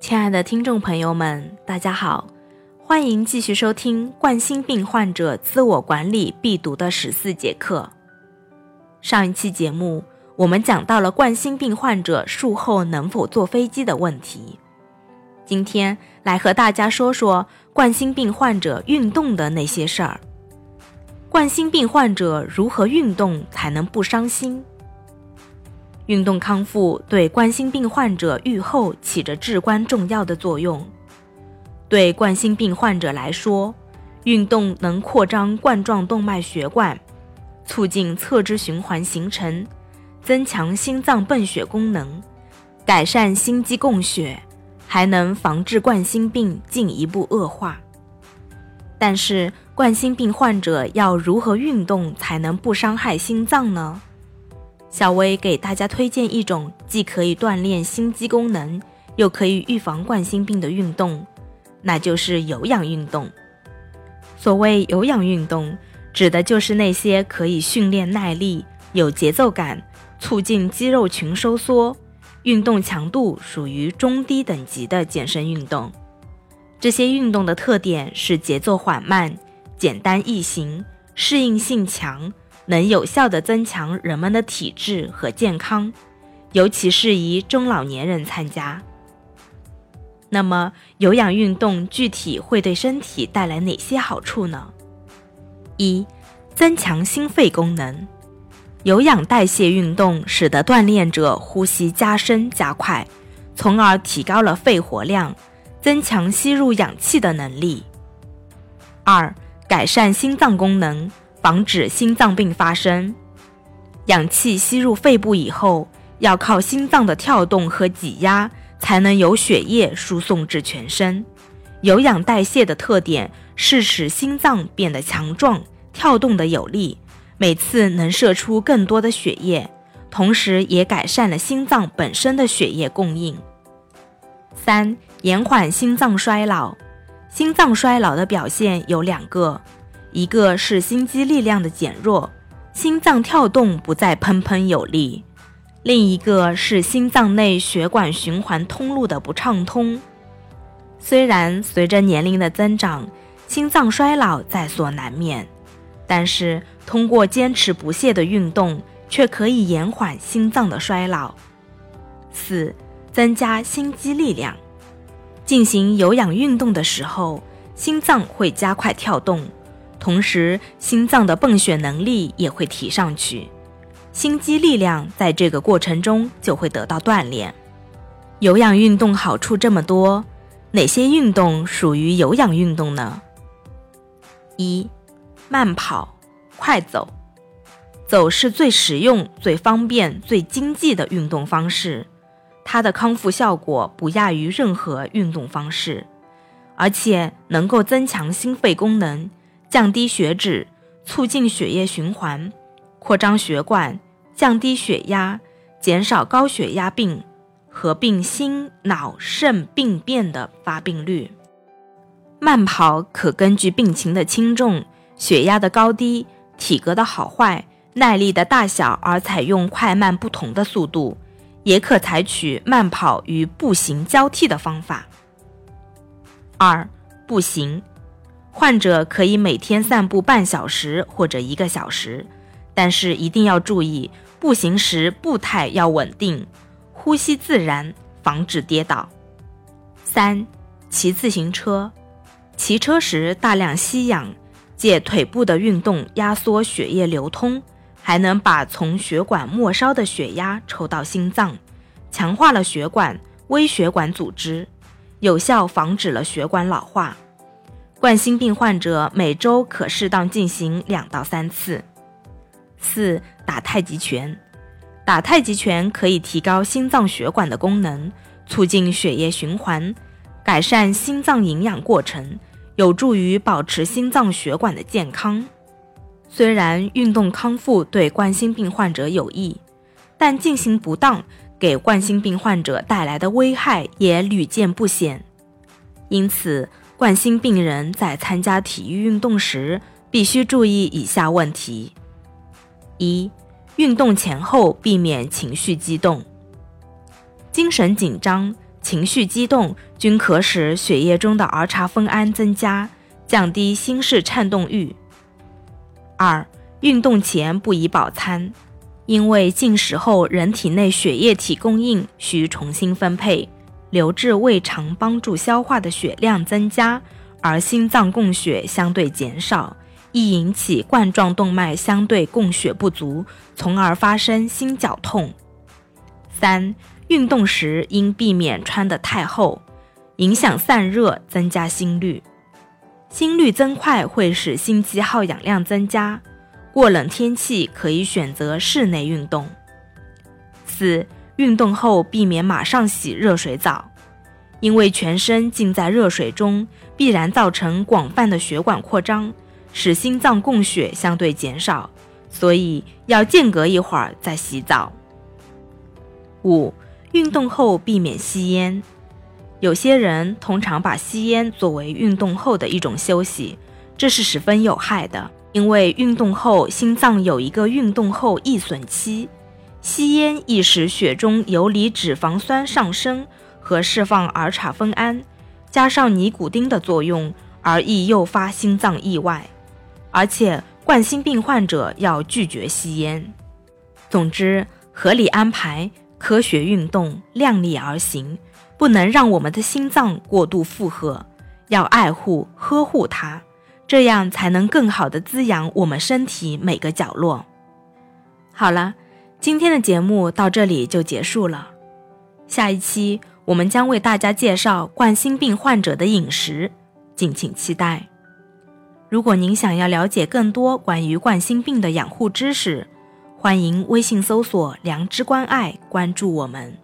亲爱的听众朋友们，大家好，欢迎继续收听冠心病患者自我管理必读的十四节课。上一期节目，我们讲到了冠心病患者术后能否坐飞机的问题。今天来和大家说说冠心病患者运动的那些事儿。冠心病患者如何运动才能不伤心？运动康复对冠心病患者愈后起着至关重要的作用。对冠心病患者来说，运动能扩张冠状动脉血管，促进侧支循环形成，增强心脏泵血功能，改善心肌供血，还能防治冠心病进一步恶化。但是，冠心病患者要如何运动才能不伤害心脏呢？小薇给大家推荐一种既可以锻炼心肌功能，又可以预防冠心病的运动，那就是有氧运动。所谓有氧运动，指的就是那些可以训练耐力、有节奏感、促进肌肉群收缩、运动强度属于中低等级的健身运动。这些运动的特点是节奏缓慢、简单易行、适应性强。能有效地增强人们的体质和健康，尤其适宜中老年人参加。那么，有氧运动具体会对身体带来哪些好处呢？一、增强心肺功能。有氧代谢运动使得锻炼者呼吸加深加快，从而提高了肺活量，增强吸入氧气的能力。二、改善心脏功能。防止心脏病发生。氧气吸入肺部以后，要靠心脏的跳动和挤压，才能有血液输送至全身。有氧代谢的特点是使心脏变得强壮，跳动的有力，每次能射出更多的血液，同时也改善了心脏本身的血液供应。三、延缓心脏衰老。心脏衰老的表现有两个。一个是心肌力量的减弱，心脏跳动不再砰砰有力；另一个是心脏内血管循环通路的不畅通。虽然随着年龄的增长，心脏衰老在所难免，但是通过坚持不懈的运动，却可以延缓心脏的衰老。四、增加心肌力量。进行有氧运动的时候，心脏会加快跳动。同时，心脏的泵血能力也会提上去，心肌力量在这个过程中就会得到锻炼。有氧运动好处这么多，哪些运动属于有氧运动呢？一、慢跑、快走。走是最实用、最方便、最经济的运动方式，它的康复效果不亚于任何运动方式，而且能够增强心肺功能。降低血脂，促进血液循环，扩张血管，降低血压，减少高血压病合并心脑肾病变的发病率。慢跑可根据病情的轻重、血压的高低、体格的好坏、耐力的大小而采用快慢不同的速度，也可采取慢跑与步行交替的方法。二、步行。患者可以每天散步半小时或者一个小时，但是一定要注意，步行时步态要稳定，呼吸自然，防止跌倒。三、骑自行车，骑车时大量吸氧，借腿部的运动压缩血液流通，还能把从血管末梢的血压抽到心脏，强化了血管微血管组织，有效防止了血管老化。冠心病患者每周可适当进行两到三次。四、打太极拳，打太极拳可以提高心脏血管的功能，促进血液循环，改善心脏营养过程，有助于保持心脏血管的健康。虽然运动康复对冠心病患者有益，但进行不当给冠心病患者带来的危害也屡见不鲜，因此。冠心病人在参加体育运动时，必须注意以下问题：一、运动前后避免情绪激动。精神紧张、情绪激动，均可使血液中的儿茶酚胺增加，降低心室颤动欲。二、运动前不宜饱餐，因为进食后人体内血液体供应需重新分配，流至胃肠帮助消化的血量增加，而心脏供血相对减少。易引起冠状动脉相对供血不足，从而发生心绞痛。三、运动时应避免穿得太厚，影响散热，增加心率。心率增快会使心肌耗氧量增加，过冷天气可以选择室内运动。四、运动后避免马上洗热水澡，因为全身浸在热水中，必然造成广泛的血管扩张。使心脏供血相对减少，所以要间隔一会儿再洗澡。五、运动后避免吸烟。有些人通常把吸烟作为运动后的一种休息，这是十分有害的。因为运动后心脏有一个运动后易损期，吸烟易使血中游离脂肪酸上升和释放儿茶酚胺，加上尼古丁的作用，而易诱发心脏意外。而且，冠心病患者要拒绝吸烟。总之，合理安排、科学运动、量力而行，不能让我们的心脏过度负荷。要爱护、呵护它，这样才能更好的滋养我们身体每个角落。好了，今天的节目到这里就结束了。下一期我们将为大家介绍冠心病患者的饮食，敬请期待。如果您想要了解更多关于冠心病的养护知识，欢迎微信搜索“良知关爱”，关注我们。